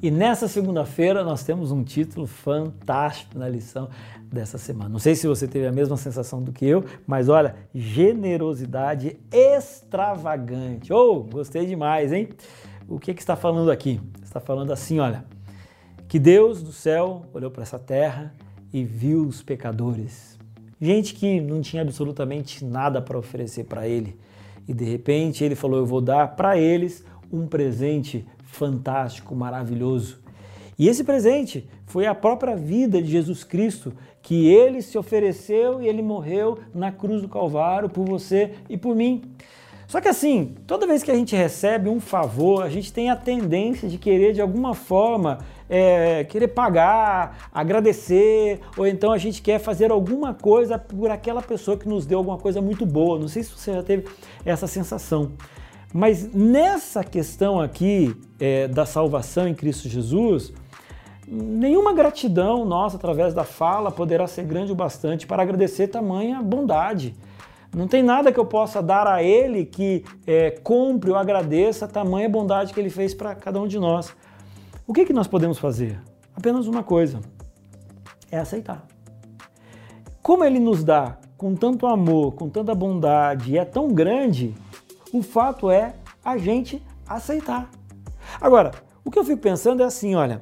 E nessa segunda-feira nós temos um título fantástico na lição dessa semana. Não sei se você teve a mesma sensação do que eu, mas olha, generosidade extravagante. Oh, gostei demais, hein? O que, que está falando aqui? Está falando assim, olha, que Deus do céu olhou para essa terra e viu os pecadores. Gente que não tinha absolutamente nada para oferecer para ele. E de repente ele falou: Eu vou dar para eles um presente fantástico, maravilhoso. E esse presente foi a própria vida de Jesus Cristo, que ele se ofereceu e ele morreu na cruz do Calvário por você e por mim. Só que assim, toda vez que a gente recebe um favor, a gente tem a tendência de querer de alguma forma é, querer pagar, agradecer, ou então a gente quer fazer alguma coisa por aquela pessoa que nos deu alguma coisa muito boa. Não sei se você já teve essa sensação. Mas nessa questão aqui é, da salvação em Cristo Jesus, nenhuma gratidão nossa através da fala poderá ser grande o bastante para agradecer tamanha bondade. Não tem nada que eu possa dar a Ele que é, compre ou agradeça a tamanha bondade que Ele fez para cada um de nós. O que, que nós podemos fazer? Apenas uma coisa: é aceitar. Como Ele nos dá com tanto amor, com tanta bondade e é tão grande, o fato é a gente aceitar. Agora, o que eu fico pensando é assim, olha,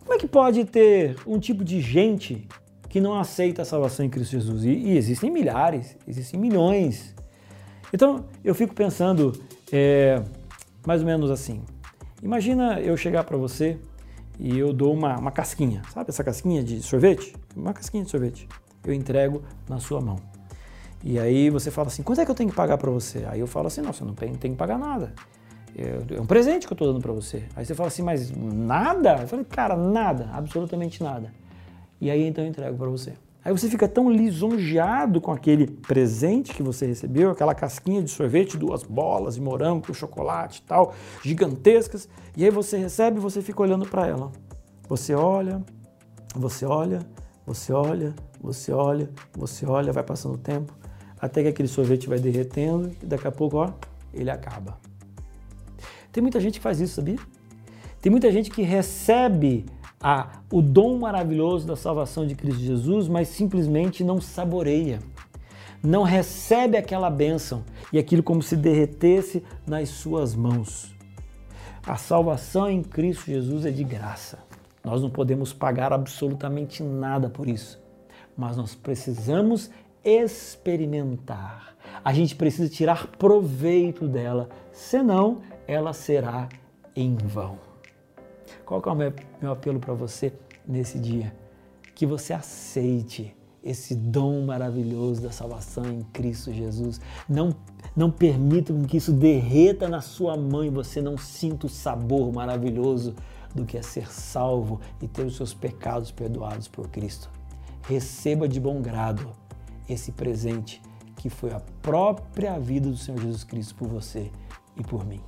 como é que pode ter um tipo de gente que não aceita a salvação em Cristo Jesus? E, e existem milhares, existem milhões. Então, eu fico pensando é, mais ou menos assim. Imagina eu chegar para você e eu dou uma, uma casquinha, sabe essa casquinha de sorvete? Uma casquinha de sorvete. Eu entrego na sua mão. E aí você fala assim, quanto é que eu tenho que pagar para você? Aí eu falo assim, não, você não tem, tem que pagar nada. É um presente que eu estou dando para você. Aí você fala assim, mas nada? Eu falei, cara, nada, absolutamente nada. E aí então eu entrego para você. Aí você fica tão lisonjeado com aquele presente que você recebeu, aquela casquinha de sorvete, duas bolas de morango com chocolate e tal, gigantescas. E aí você recebe e você fica olhando para ela. Você olha, você olha, você olha, você olha, você olha, vai passando o tempo até que aquele sorvete vai derretendo e daqui a pouco, ó, ele acaba. Tem muita gente que faz isso, sabia? Tem muita gente que recebe a, o dom maravilhoso da salvação de Cristo Jesus, mas simplesmente não saboreia. Não recebe aquela bênção e aquilo como se derretesse nas suas mãos. A salvação em Cristo Jesus é de graça. Nós não podemos pagar absolutamente nada por isso, mas nós precisamos experimentar. A gente precisa tirar proveito dela, senão ela será em vão. Qual é o meu, meu apelo para você nesse dia? Que você aceite esse dom maravilhoso da salvação em Cristo Jesus. Não, não permita que isso derreta na sua mão e você não sinta o sabor maravilhoso do que é ser salvo e ter os seus pecados perdoados por Cristo. Receba de bom grado esse presente que foi a própria vida do Senhor Jesus Cristo por você e por mim.